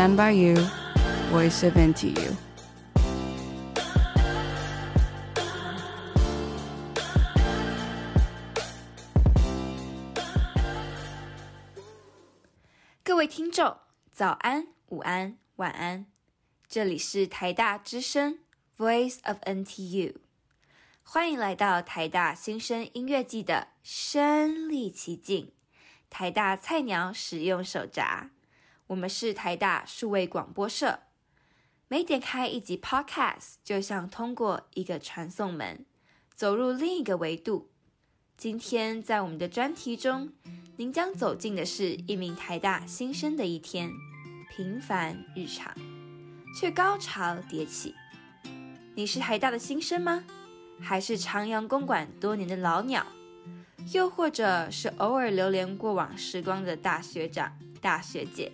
Stand by you, voice of NTU. 各位听众，早安、午安、晚安，这里是台大之声 Voice of NTU，欢迎来到台大新生音乐季的身临其境，台大菜鸟使用手札。我们是台大数位广播社，每点开一集 Podcast，就像通过一个传送门，走入另一个维度。今天在我们的专题中，您将走进的是一名台大新生的一天，平凡日常，却高潮迭起。你是台大的新生吗？还是长阳公馆多年的老鸟？又或者是偶尔流连过往时光的大学长、大学姐？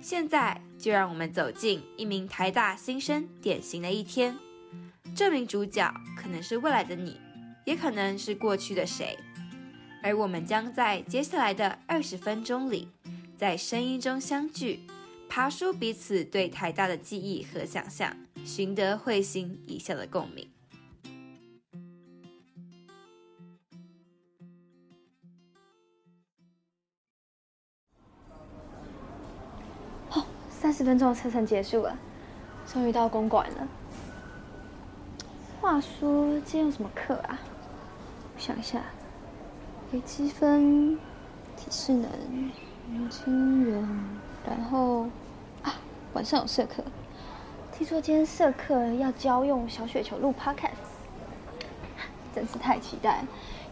现在就让我们走进一名台大新生典型的一天。这名主角可能是未来的你。也可能是过去的谁，而我们将在接下来的二十分钟里，在声音中相聚，爬出彼此对台大的记忆和想象，寻得会心一笑的共鸣。十分钟的车程结束了，终于到公馆了。话说今天有什么课啊？我想一下，微积分、体适能、金融，然后啊，晚上有社课。听说今天社课要教用小雪球录 podcast，真是太期待！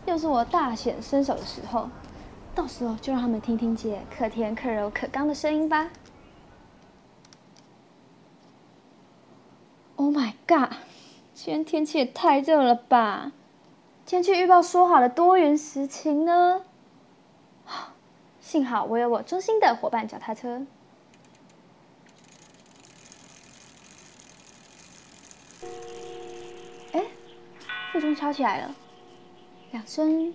又是我大显身手的时候，到时候就让他们听听姐可甜可柔可刚的声音吧。Oh my god！今天天气也太热了吧！天气预报说好了多云时晴呢，幸好我有我忠心的伙伴脚踏车。哎，附钟敲起来了，两声、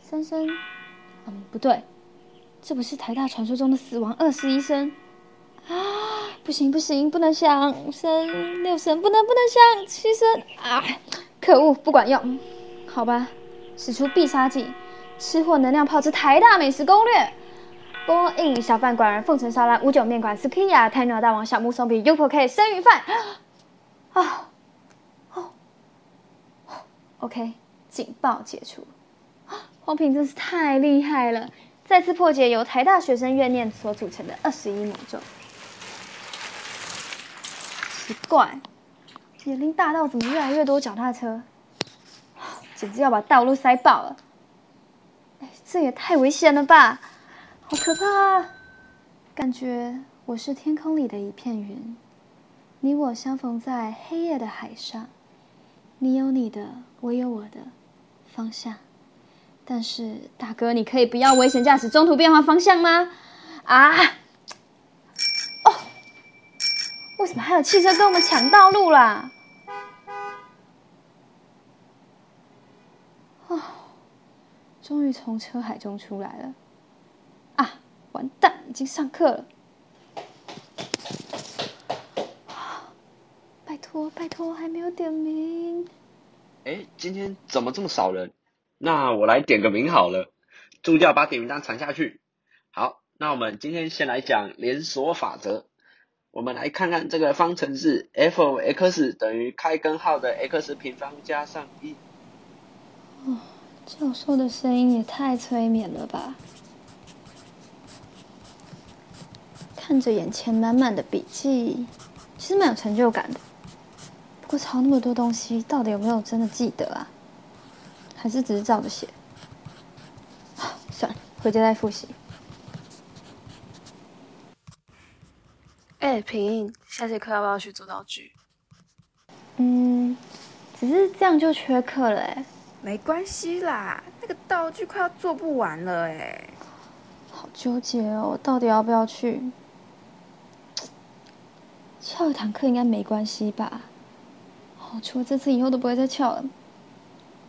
三声，嗯，不对，这不是台大传说中的死亡二十一声啊！不行不行，不能响，五声、六声，不能不能响，七声啊！可恶，不管用。好吧，使出必杀技，吃货能量炮之台大美食攻略。波印小饭馆、凤城沙拉、五九面馆、s k i a 泰诺大王、小木松饼、U P K 生鱼饭。啊，哦，OK，警报解除。黄平真是太厉害了，再次破解由台大学生怨念所组成的二十一魔咒。奇怪，年龄大道怎么越来越多脚踏车？简直要把道路塞爆了！哎，这也太危险了吧，好可怕！感觉我是天空里的一片云，你我相逢在黑夜的海上，你有你的，我有我的方向。但是大哥，你可以不要危险驾驶，中途变换方向吗？啊！哦，为什么还有汽车跟我们抢道路啦？终于从车海中出来了，啊！完蛋，已经上课了。拜托，拜托，还没有点名。哎，今天怎么这么少人？那我来点个名好了。助教把点名单传下去。好，那我们今天先来讲连锁法则。我们来看看这个方程式：f(x) 等于开根号的 x 平方加上一。哦。教授的声音也太催眠了吧！看着眼前满满的笔记，其实蛮有成就感的。不过抄那么多东西，到底有没有真的记得啊？还是只是照着写？算了，回家再复习。哎，平，下节课要不要去做道具？嗯，只是这样就缺课了哎。没关系啦，那个道具快要做不完了哎，好纠结哦，我到底要不要去？翘一堂课应该没关系吧？好，除了这次以后都不会再翘了。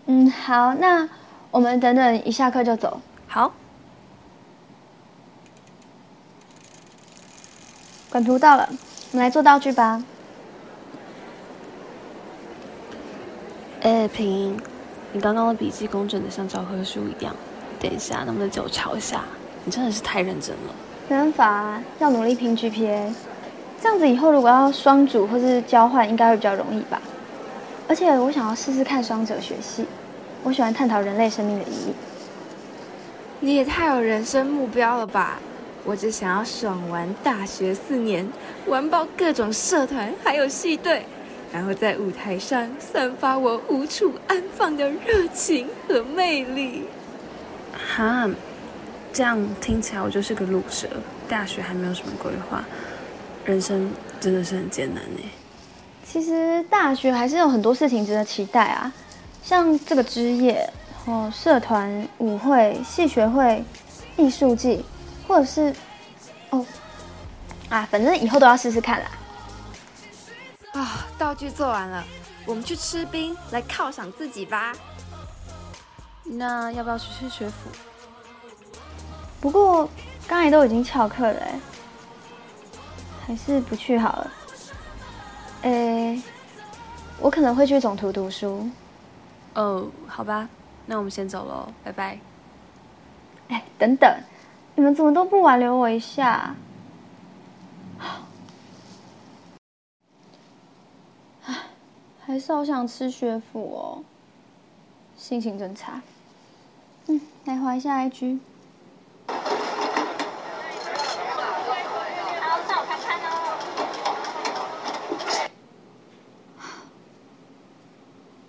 嗯，好，那我们等等一下课就走。好。管图到了，我们来做道具吧。哎，平，你刚刚的笔记工整的像教科书一样。等一下，能不能借我抄一下？你真的是太认真了。没办法，要努力拼 GPA。这样子以后如果要双主或是交换，应该会比较容易吧。而且我想要试试看双哲学系，我喜欢探讨人类生命的意义。你也太有人生目标了吧！我只想要爽完大学四年，玩爆各种社团还有戏队，然后在舞台上散发我无处安放的热情和魅力。哈，这样听起来我就是个路蛇，大学还没有什么规划，人生真的是很艰难呢。其实大学还是有很多事情值得期待啊，像这个职业，哦，社团、舞会、系学会、艺术季，或者是，哦，啊，反正以后都要试试看啦。啊，道具做完了，我们去吃冰来犒赏自己吧。那要不要去吃学府？不过刚才都已经翘课了，还是不去好了。诶，我可能会去总图读书。哦，好吧，那我们先走喽，拜拜。哎，等等，你们怎么都不挽留我一下？还是好想吃学府哦，心情真差。嗯，来划一下 IG。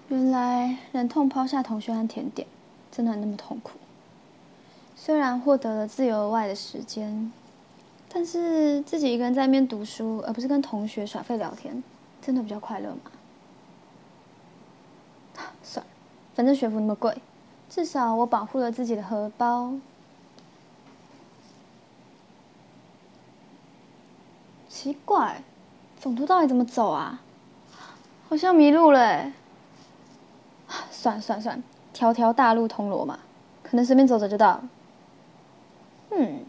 原来忍痛抛下同学和甜点，真的那么痛苦。虽然获得了自由外的时间，但是自己一个人在那边读书，而不是跟同学耍废聊天，真的比较快乐吗？算了，反正学府那么贵。至少我保护了自己的荷包。奇怪，总图到底怎么走啊？好像迷路了。算了算了算了，条条大路通罗马，可能随便走走就到了。嗯，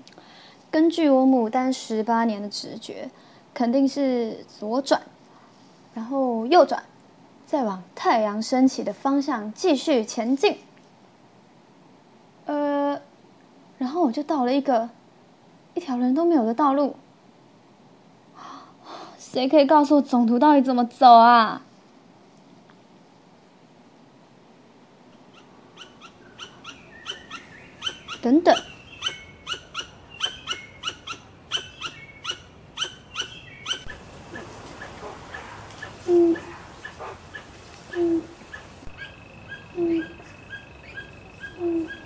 根据我牡丹十八年的直觉，肯定是左转，然后右转，再往太阳升起的方向继续前进。呃，然后我就到了一个一条人都没有的道路。谁可以告诉我总图到底怎么走啊？等等，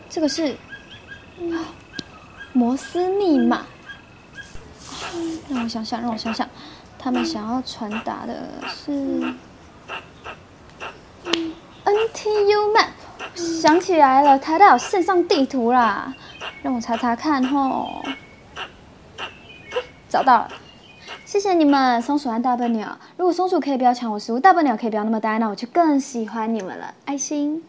这个是摩斯密码，让我想想，让我想想，他们想要传达的是 NTU map，想起来了，台大有线上地图啦，让我查查看吼，找到了，谢谢你们，松鼠和大笨鸟。如果松鼠可以不要抢我食物，大笨鸟可以不要那么呆，那我就更喜欢你们了，爱心。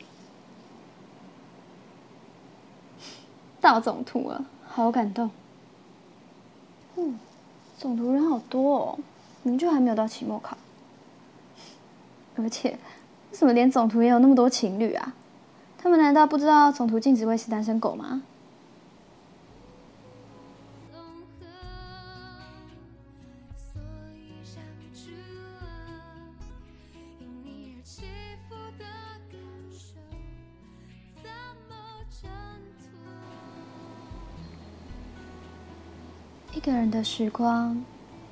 到总图了，好感动。嗯，总图人好多哦，明就还没有到期末考。而且，为什么连总图也有那么多情侣啊？他们难道不知道总图禁止喂食单身狗吗？的时光，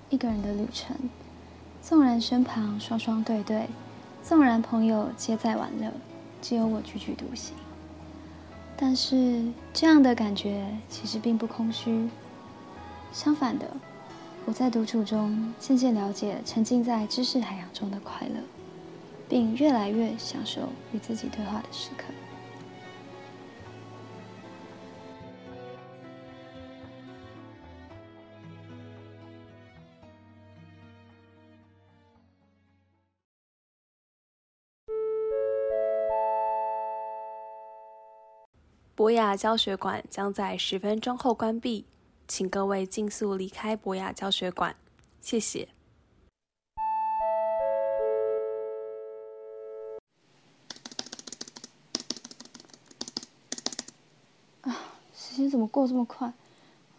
一个人的旅程。纵然身旁双双对对，纵然朋友皆在玩乐，只有我踽踽独行。但是这样的感觉其实并不空虚。相反的，我在独处中渐渐了解沉浸在知识海洋中的快乐，并越来越享受与自己对话的时刻。博雅教学馆将在十分钟后关闭，请各位尽速离开博雅教学馆。谢谢。时间怎么过这么快？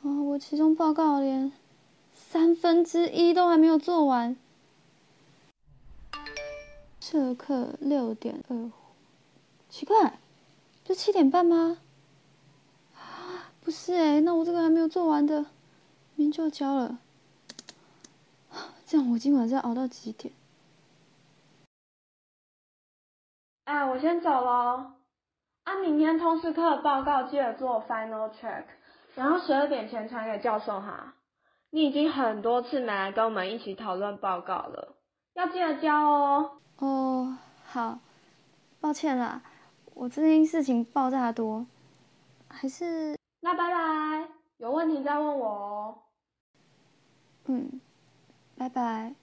啊，我期中报告连三分之一都还没有做完。这课六点二，奇怪，不是七点半吗？不是哎，那我这个还没有做完的，明天就要交了。这样我今晚要熬到几点？哎，我先走喽。啊，明天通识课报告记得做 final check，然后十二点前传给教授哈。你已经很多次没来跟我们一起讨论报告了，要记得交哦。哦，好，抱歉啦，我最近事情爆炸多，还是那拜拜，有问题再问我哦。嗯，拜拜。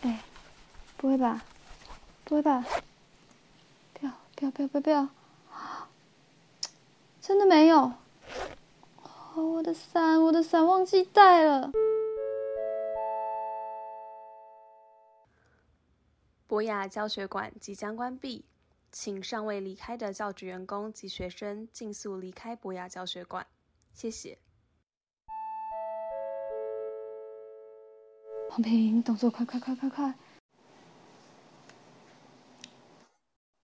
哎，不会吧？不会吧？不要不要不要不要不要！真的没有？我的伞，我的伞忘记带了。博雅教学馆即将关闭，请尚未离开的教职员工及学生尽速离开博雅教学馆，谢谢。黄平，动作快快快快快！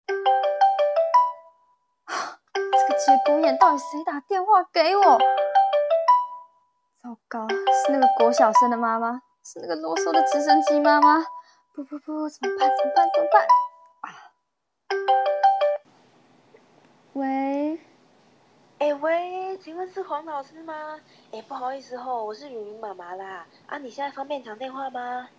这个节骨眼，到底谁打电话给我？糟糕，是那个国小生的妈妈，是那个啰嗦的直升机妈妈。不不不，怎么办？怎么办？怎么办？啊！喂，哎喂，请问是黄老师吗？哎，不好意思哦，我是雨云妈妈啦。啊，你现在方便讲电话吗？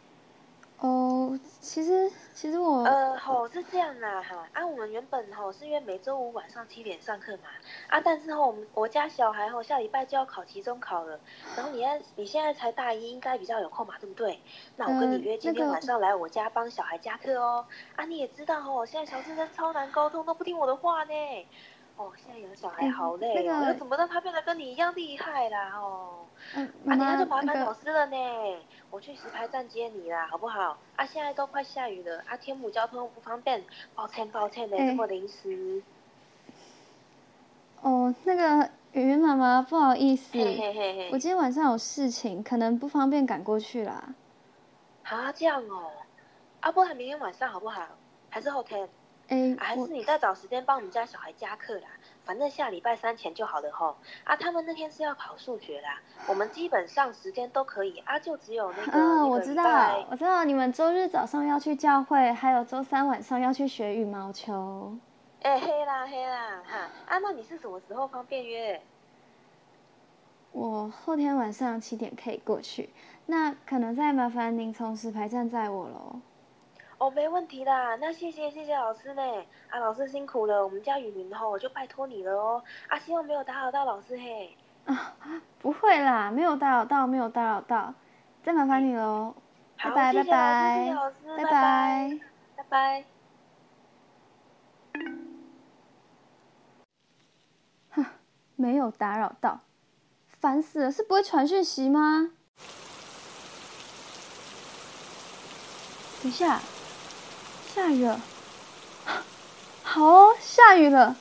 哦，其实其实我呃吼是这样啦哈，啊我们原本吼是约每周五晚上七点上课嘛，啊但是吼我们我家小孩吼下礼拜就要考期中考了，然后你现你现在才大一，应该比较有空嘛，对不对？那我跟你约今天晚上来我家帮小孩加课哦。啊你也知道吼，现在小学生超难沟通，都不听我的话呢。哦，现在养小孩好累哦，要怎么让他变得跟你一样厉害啦？哦，嗯，啊妈妈等下就麻那个烦老师了呢。我去石牌站接你啦，好不好？啊，现在都快下雨了，啊，天母交通不方便，抱歉抱歉呢，哎这么临时。哦，那个雨云妈妈，不好意思，嘿嘿嘿嘿，我今天晚上有事情，可能不方便赶过去啦。啊这样哦，啊，不然明天晚上好不好？还是后天？哎啊，还是你再找时间帮我们家小孩加课啦，反正下礼拜三前就好了吼。啊，他们那天是要考数学啦，我们基本上时间都可以啊，就只有那个、我知道，我知道，你们周日早上要去教会，还有周三晚上要去学羽毛球。哎、黑啦黑啦哈啊，那你是什么时候方便约？我后天晚上七点可以过去，那可能再麻烦您从石牌站载我喽。哦，没问题啦，那谢谢谢谢老师呢，啊，老师辛苦了，我们家雨云吼就拜托你了哦，啊，希望没有打扰到老师嘿。啊，不会啦，没有打扰到，没有打扰到，再麻烦你喽。拜好，拜拜拜拜拜拜。拜拜。没有打扰到，烦死了！是不会传讯息吗？等一下，下雨了。好哦，下雨了，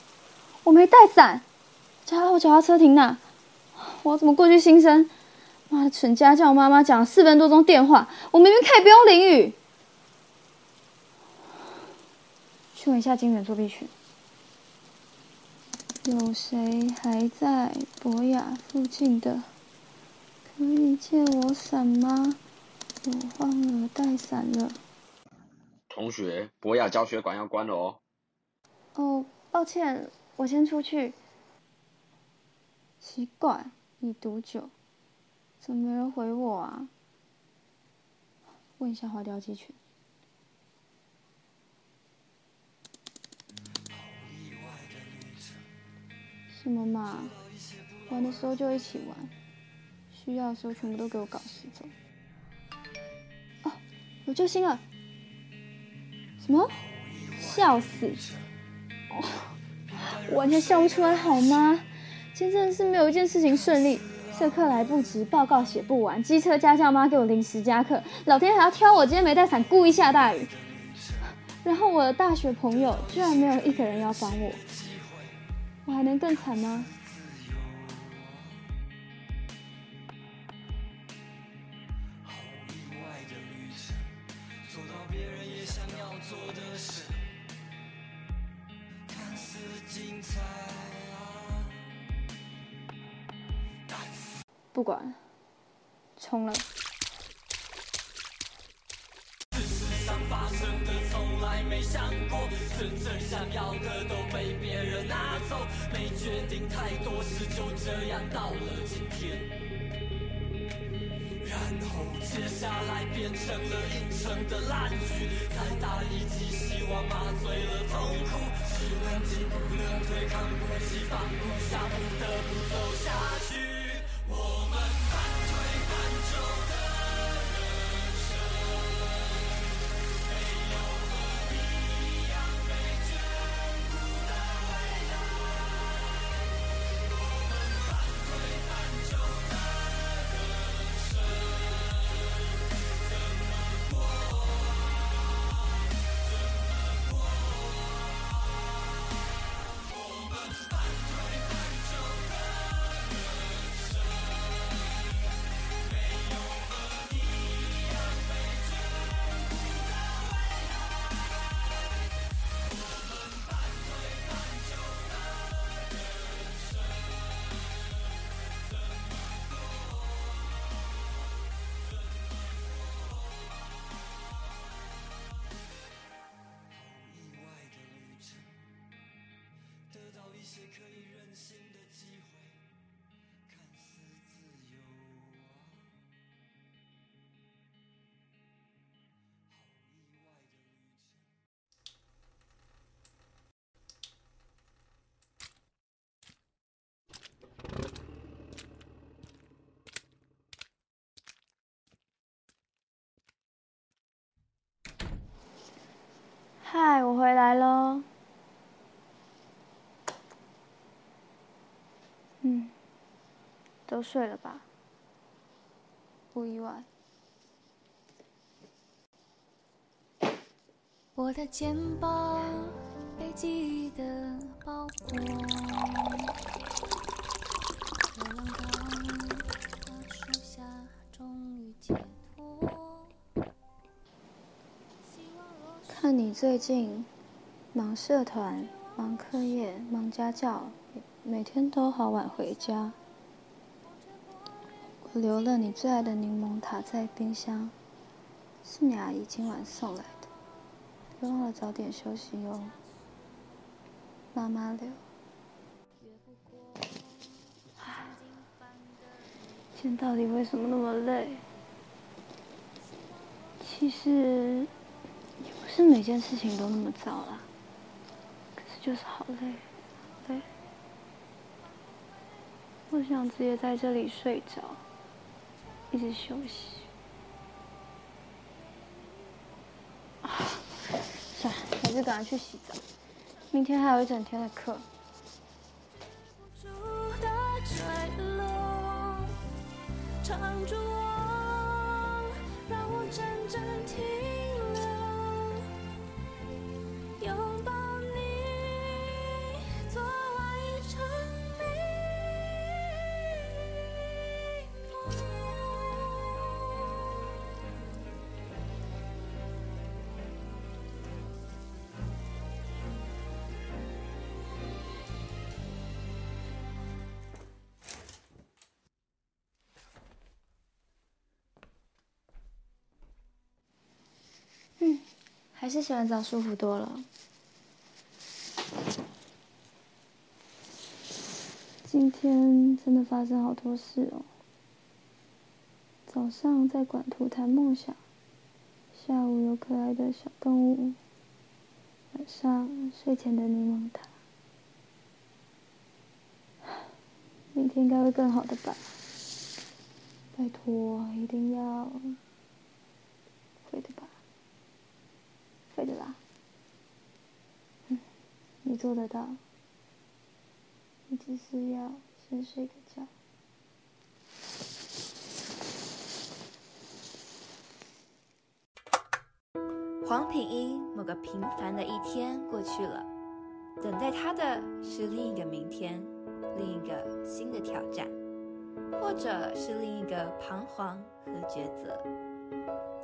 我没带伞，家我脚踏车停哪？我怎么过去新生？妈的，蠢家叫我妈妈讲了四分多钟电话，我明明可以不用淋雨。去问一下金源作弊群。有谁还在博雅附近的？可以借我伞吗？我忘了带伞了。同学，博雅教学馆要关了哦。哦，抱歉，我先出去。奇怪，已读久，怎么没人回我啊？问一下花雕鸡群。什么嘛？玩的时候就一起玩，需要的时候全部都给我搞失踪。哦，有救星了！什么？笑死！哦，完全笑不出来好吗？今天真的是没有一件事情顺利，社课来不及，报告写不完，机车家教妈给我临时加课，老天还要挑我今天没带伞，故意下大雨。然后我的大学朋友居然没有一个人要帮我，我还能更惨吗？不管冲了。事实上发生的从来没想过真正想要的都被别人拿走没决定太多事就这样到了今天。然后接下来变成了硬撑的烂局再打一击希望麻醉了痛苦只能进不能退扛不起放不下不得不走下去我回来喽。嗯，都睡了吧？不意外。我的肩膀被记忆的包裹，流浪到大树下，终于解看你最近忙社团、忙课业、忙家教，每天都好晚回家。我留了你最爱的柠檬塔在冰箱，是你阿姨今晚送来的。别忘了早点休息哟，妈妈留。唉，今天到底为什么那么累？其实是每件事情都那么糟啦，可是就是好累，好累。我想直接在这里睡着，一直休息。啊，算了，还是赶快去洗澡，明天还有一整天的课。还是洗完澡舒服多了。今天真的发生好多事哦。早上在管图谈梦想，下午有可爱的小动物，晚上睡前的柠檬塔。明天应该会更好的吧？拜托，一定要，会的吧？会的啦。你做得到。你只是要先睡个觉。黄品一某个平凡的一天过去了，等待他的是另一个明天，另一个新的挑战，或者是另一个彷徨和抉择。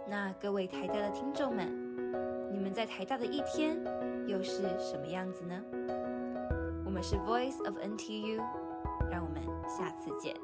那各位台大的听众们，你们在台大的一天又是什么样子呢？我们是 Voice of NTU，让我们下次见。